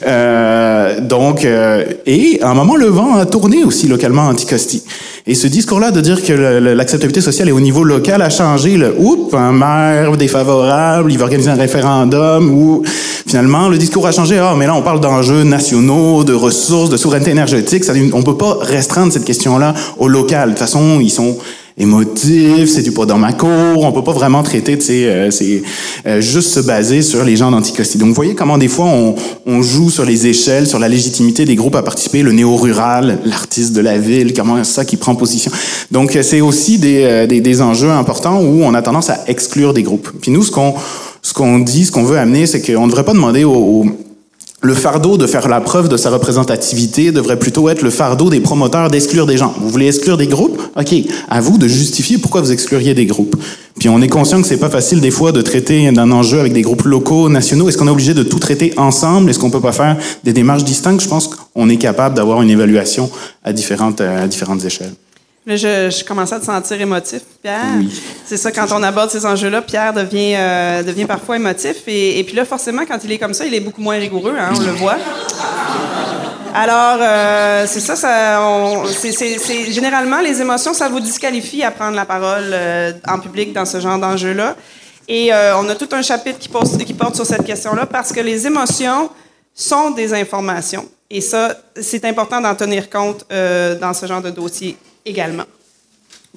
Euh, donc, euh, et à un moment, le vent a tourné aussi localement Anticosti. Et ce discours-là de dire que l'acceptabilité sociale est au niveau local a changé. Le, oups, un maire défavorable, il va organiser un référendum, ou finalement, le discours a changé. Ah, mais là, on parle d'enjeux nationaux, de ressources, de souveraineté énergétique. Ça, on peut pas restreindre cette question-là au local. De toute façon, ils sont émotifs, c'est du pas dans ma cour, on peut pas vraiment traiter, tu euh, c'est euh, juste se baser sur les gens d'Anticosti. Donc, vous voyez comment des fois on, on joue sur les échelles, sur la légitimité des groupes à participer, le néo-rural, l'artiste de la ville, comment ça qui prend position. Donc, euh, c'est aussi des, euh, des, des enjeux importants où on a tendance à exclure des groupes. Puis nous, ce qu'on ce qu'on dit, ce qu'on veut amener, c'est qu'on ne devrait pas demander aux, aux le fardeau de faire la preuve de sa représentativité devrait plutôt être le fardeau des promoteurs d'exclure des gens. Vous voulez exclure des groupes? OK. À vous de justifier pourquoi vous excluriez des groupes. Puis on est conscient que c'est pas facile des fois de traiter d'un enjeu avec des groupes locaux, nationaux. Est-ce qu'on est obligé de tout traiter ensemble? Est-ce qu'on peut pas faire des démarches distinctes? Je pense qu'on est capable d'avoir une évaluation à différentes, euh, à différentes échelles. Là, je, je commençais à te sentir émotif, Pierre. Oui. C'est ça, quand on aborde ces enjeux-là, Pierre devient, euh, devient parfois émotif. Et, et puis là, forcément, quand il est comme ça, il est beaucoup moins rigoureux, hein, on le voit. Alors, euh, c'est ça, ça on- c'est- c'est- c'est- généralement, les émotions, ça vous disqualifie à prendre la parole euh, en public dans ce genre d'enjeu-là. Et euh, on a tout un chapitre qui, pose- qui porte sur cette question-là parce que les émotions sont des informations. Et ça, c'est important d'en tenir compte euh, dans ce genre de dossier également.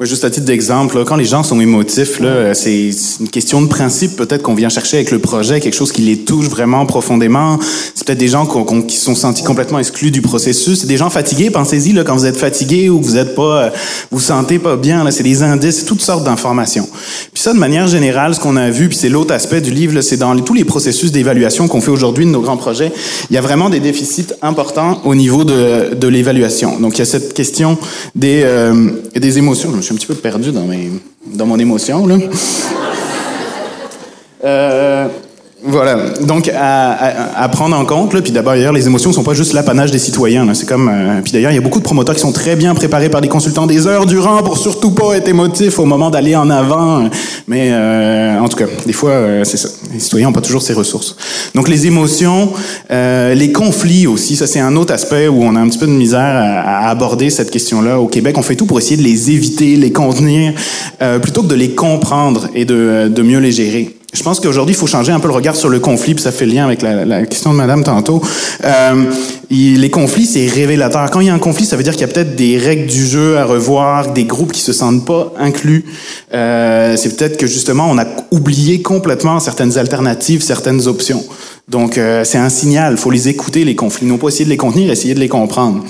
Juste à titre d'exemple, quand les gens sont émotifs, c'est une question de principe peut-être qu'on vient chercher avec le projet, quelque chose qui les touche vraiment profondément. C'est peut-être des gens qu'on- qu'on- qui sont sentis complètement exclus du processus. C'est des gens fatigués. Pensez-y quand vous êtes fatigué ou que vous êtes pas, euh, vous sentez pas bien. C'est des indices, toutes sortes d'informations. Puis ça, de manière générale, ce qu'on a vu, puis c'est l'autre aspect du livre, c'est dans tous les processus d'évaluation qu'on fait aujourd'hui de nos grands projets, il y a vraiment des déficits importants au niveau de, de l'évaluation. Donc il y a cette question des, euh, des émotions. Je me suis un petit peu perdu dans mes dans mon émotion là. Euh, Voilà, donc à, à, à, prendre en compte. Là, puis d'abord, d'ailleurs, les émotions sont pas juste l'apanage des citoyens. Là, c'est comme. Euh, puis d'ailleurs, il y a beaucoup de promoteurs qui sont très bien préparés par des consultants des heures durant pour surtout pas être émotifs au moment d'aller en avant. Mais euh, en tout cas, des fois, euh, c'est ça. Les citoyens ont pas toujours ces ressources. Donc les émotions, euh, les conflits aussi, ça c'est un autre aspect où on a un petit peu de misère à, à aborder cette question-là au Québec. On fait tout pour essayer de les éviter, les contenir, plutôt que de les comprendre et de, de mieux les gérer. Je pense qu'aujourd'hui, il faut changer un peu le regard sur le conflit, puis ça fait le lien avec la, question de Madame tantôt. Euh, les conflits, c'est révélateur. Quand il y a un conflit, ça veut dire qu'il y a peut-être des règles du jeu à revoir, des groupes qui se sentent pas inclus. Euh, c'est peut-être que justement, on a oublié complètement certaines alternatives, certaines options. Donc, euh, c'est un signal. faut les écouter, les conflits. Non pas essayer de les contenir, essayer de les comprendre.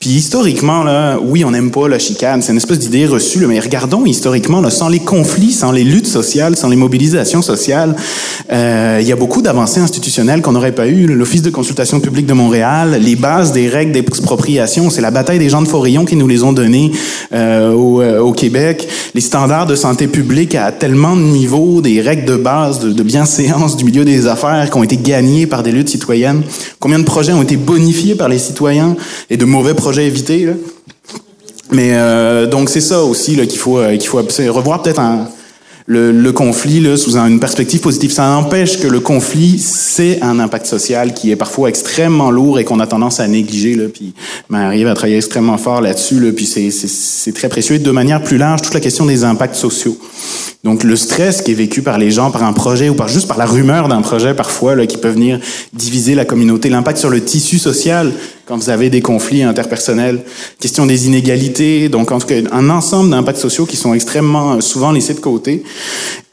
Puis, historiquement, là, oui, on n'aime pas la chicane. C'est une espèce d'idée reçue. Là, mais regardons historiquement, là, sans les conflits, sans les luttes sociales, sans les mobilisations sociales, euh, il y a beaucoup d'avancées institutionnelles qu'on n'aurait pas eu. L'Office de consultation publique de Montréal, les bases des règles d'expropriation, c'est la bataille des gens de Forillon qui nous les ont données euh, au, euh, au, Québec. Les standards de santé publique à tellement de niveaux, des règles de base de, de bienséance du milieu des affaires qui ont été gagnés par des luttes citoyennes? Combien de projets ont été bonifiés par les citoyens et de mauvais projets évités? Mais euh, donc c'est ça aussi qu'il faut euh, qu'il faut revoir peut-être le, conflit sous une perspective positive. Ça n'empêche que le conflit, c'est un impact social qui est parfois extrêmement lourd et qu'on a tendance à négliger. Là, puis Marie va travailler extrêmement fort là-dessus. Là, puis c'est très précieux. Et de manière plus large, toute la question des impacts sociaux. Donc le stress qui est vécu par les gens par un projet ou par juste par la rumeur d'un projet parfois là, qui peut venir diviser la communauté, l'impact sur le tissu social quand vous avez des conflits interpersonnels, question des inégalités, donc en tout cas un ensemble d'impacts sociaux qui sont extrêmement euh, souvent laissés de côté.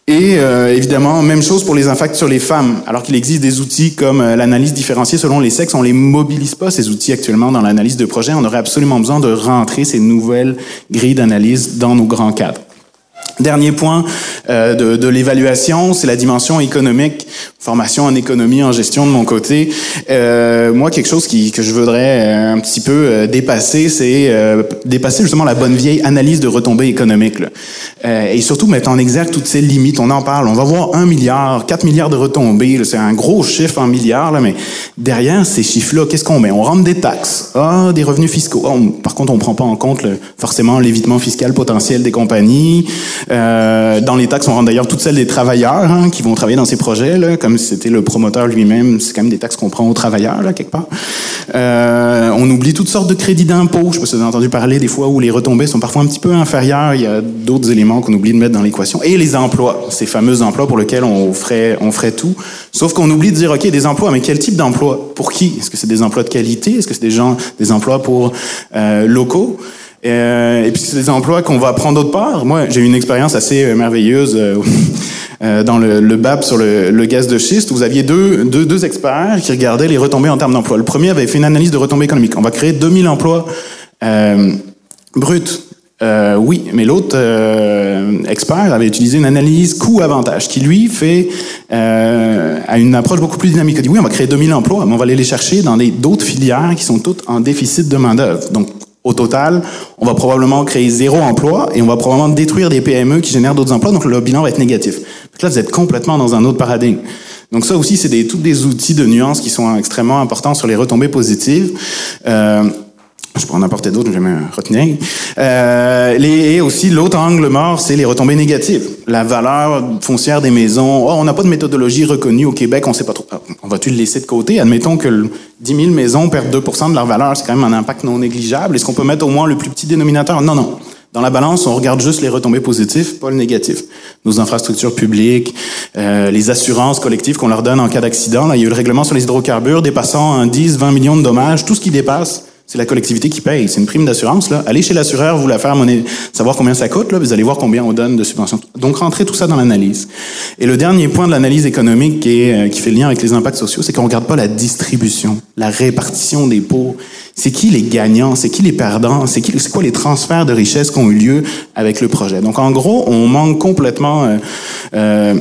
Et euh, évidemment, même chose pour les impacts sur les femmes. Alors qu'il existe des outils comme euh, l'analyse différenciée selon les sexes, on les mobilise pas ces outils actuellement dans l'analyse de projet. On aurait absolument besoin de rentrer ces nouvelles grilles d'analyse dans nos grands cadres. Dernier point euh, de, de l'évaluation, c'est la dimension économique, formation en économie, en gestion de mon côté. Euh, moi, quelque chose qui, que je voudrais euh, un petit peu euh, dépasser, c'est dépasser justement la bonne vieille analyse de retombées économiques. Là. et surtout mettre en exergue toutes ces limites. On en parle, on va voir un milliard, 4 milliards de retombées. C'est un gros chiffre en milliards, là, mais derrière ces chiffres-là, qu'est-ce qu'on met? On rentre des taxes, ah, des revenus fiscaux. Par contre, on prend pas en compte le, forcément l'évitement fiscal potentiel des compagnies. Euh, dans les taxes, on rentre d'ailleurs toutes celles des travailleurs hein, qui vont travailler dans ces projets, là, comme si c'était le promoteur lui-même. C'est quand même des taxes qu'on prend aux travailleurs, là, quelque part. Euh, on oublie toutes sortes de crédits d'impôt. Je sais pas vous avez entendu parler des fois où les retombées sont parfois un petit peu inférieures. Il y a d'autres éléments qu'on oublie de mettre dans l'équation. Et les emplois, ces fameux emplois pour lesquels on ferait, on ferait tout. Sauf qu'on oublie de dire, OK, des emplois, mais quel type d'emploi? Pour qui? Est-ce que c'est des emplois de qualité? Est-ce que c'est des gens, des emplois pour euh, locaux? Euh, et puis c'est des emplois qu'on va prendre d'autre part. Moi, j'ai eu une expérience assez euh, merveilleuse euh, dans le, BAP sur le, gaz de schiste. Vous aviez deux, deux, experts qui regardaient les retombées en termes d'emploi. Le premier avait fait une analyse de retombées économiques. On va créer 2000 emplois bruts. Oui, mais l'autre expert avait utilisé une analyse coût-avantage qui, lui, fait à une approche beaucoup plus dynamique. Il dit, oui, on va créer 2000 emplois, mais on va aller les chercher dans d'autres filières qui sont toutes en déficit de main-d'œuvre. Donc, au total, on va probablement créer zéro emploi et on va probablement détruire des PME qui génèrent d'autres emplois, donc le bilan va être négatif. Donc là, vous êtes complètement dans un autre paradigme. Donc ça aussi, c'est des, tous des outils de nuances qui sont extrêmement importants sur les retombées positives. Euh, je pourrais en apporter d'autres, vais me retenir. Euh, les, et aussi, l'autre angle mort, c'est les retombées négatives. La valeur foncière des maisons. Oh, on n'a pas de méthodologie reconnue au Québec, on sait pas trop. Ah, on va-tu le laisser de côté? Admettons que 10 000 maisons perdent 2 de leur valeur, c'est quand même un impact non négligeable. Est-ce qu'on peut mettre au moins le plus petit dénominateur? Non, non. Dans la balance, on regarde juste les retombées positives, pas le négatif. Nos infrastructures publiques, euh, les assurances collectives qu'on leur donne en cas d'accident. Là, il y a eu le règlement sur les hydrocarbures dépassant un 10, 20 millions de dommages. Tout ce qui dépasse, c'est la collectivité qui paye. C'est une prime d'assurance. Là. Allez chez l'assureur, vous la faire monnaie, savoir combien ça coûte. Là, vous allez voir combien on donne de subventions. Donc, rentrez tout ça dans l'analyse. Et le dernier point de l'analyse économique qui, est, euh, qui fait le lien avec les impacts sociaux, c'est qu'on regarde pas la distribution, la répartition des pots. C'est qui les gagnants, c'est qui les perdants, c'est qui, c'est quoi les transferts de richesses qui ont eu lieu avec le projet? Donc, en gros, on manque complètement euh, euh,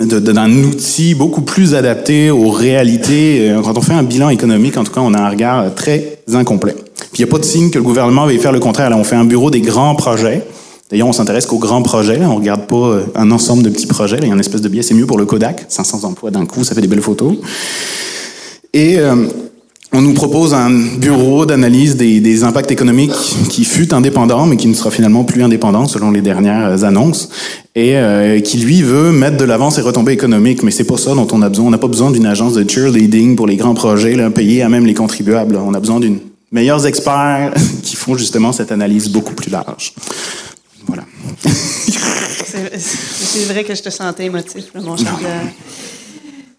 d'un outil beaucoup plus adapté aux réalités. Euh, quand on fait un bilan économique, en tout cas, on a un regard très incomplet. Puis il n'y a pas de signe que le gouvernement va faire le contraire. Là, on fait un bureau des grands projets D'ailleurs, on s'intéresse qu'aux grands projets. On regarde pas euh, un ensemble de petits projets. Là, il y a une espèce de biais. C'est mieux pour le Kodak. 500 emplois d'un coup, ça fait des belles photos. Et euh, on nous propose un bureau d'analyse des, des, impacts économiques qui fut indépendant, mais qui ne sera finalement plus indépendant selon les dernières annonces, et euh, qui lui veut mettre de l'avant ses retombées économiques. Mais c'est pas ça dont on a besoin. On n'a pas besoin d'une agence de cheerleading pour les grands projets, là, payés à même les contribuables. On a besoin d'une meilleurs experts qui font justement cette analyse beaucoup plus large. Voilà. c'est vrai que je te sentais émotif, là, mon.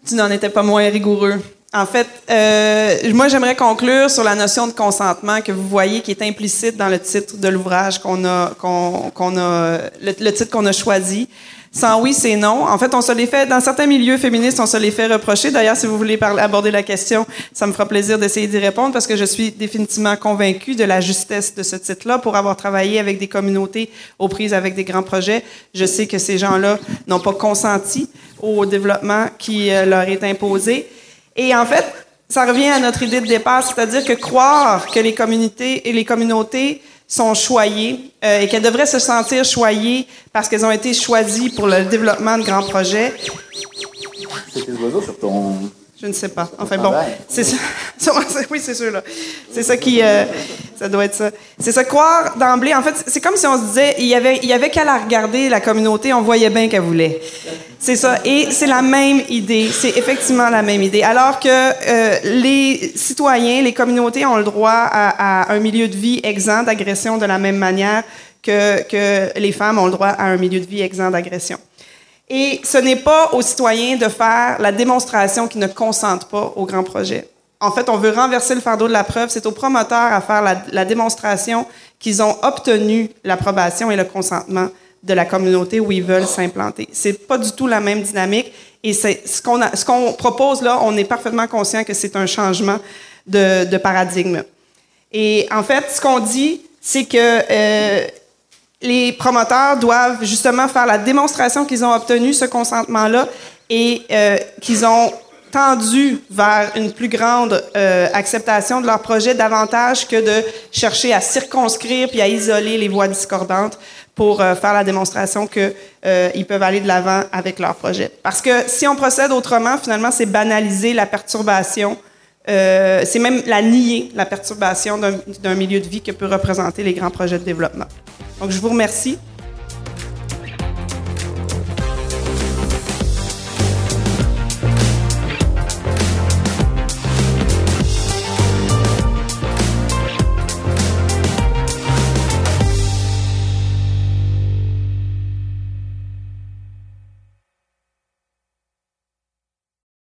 Tu n'en étais pas moins rigoureux. En fait, euh, moi, j'aimerais conclure sur la notion de consentement que vous voyez qui est implicite dans le titre de l'ouvrage qu'on a, qu'on, a, le, le titre qu'on a choisi. Sans oui, c'est non. En fait, on se les fait, dans certains milieux féministes, on se les fait reprocher. D'ailleurs, si vous voulez parler, aborder la question, ça me fera plaisir d'essayer d'y répondre parce que je suis définitivement convaincue de la justesse de ce titre-là pour avoir travaillé avec des communautés aux prises avec des grands projets. Je sais que ces gens-là n'ont pas consenti au développement qui euh, leur est imposé. Et en fait, ça revient à notre idée de départ, c'est-à-dire que croire que les communautés et les communautés sont choyées euh, et qu'elles devraient se sentir choyées parce qu'elles ont été choisies pour le développement de grands projets. Je ne sais pas. Enfin bon, c'est ça. oui, c'est sûr là. C'est ça qui, euh, ça doit être ça. C'est ça croire d'emblée. En fait, c'est comme si on se disait, il y avait, il y avait qu'à la regarder la communauté, on voyait bien qu'elle voulait. C'est ça. Et c'est la même idée. C'est effectivement la même idée. Alors que euh, les citoyens, les communautés ont le droit à, à un milieu de vie exempt d'agression de la même manière que, que les femmes ont le droit à un milieu de vie exempt d'agression. Et ce n'est pas aux citoyens de faire la démonstration qu'ils ne consentent pas au grand projet. En fait, on veut renverser le fardeau de la preuve. C'est aux promoteurs à faire la, démonstration qu'ils ont obtenu l'approbation et le consentement de la communauté où ils veulent s'implanter. C'est pas du tout la même dynamique. Et c'est ce qu'on ce qu'on propose là, on est parfaitement conscient que c'est un changement de, de, paradigme. Et en fait, ce qu'on dit, c'est que euh, les promoteurs doivent justement faire la démonstration qu'ils ont obtenu ce consentement-là et euh, qu'ils ont tendu vers une plus grande euh, acceptation de leur projet davantage que de chercher à circonscrire puis à isoler les voix discordantes pour euh, faire la démonstration qu'ils euh, peuvent aller de l'avant avec leur projet. Parce que si on procède autrement, finalement, c'est banaliser la perturbation, euh, c'est même la nier, la perturbation d'un milieu de vie que peut représenter les grands projets de développement. Donc, je vous remercie.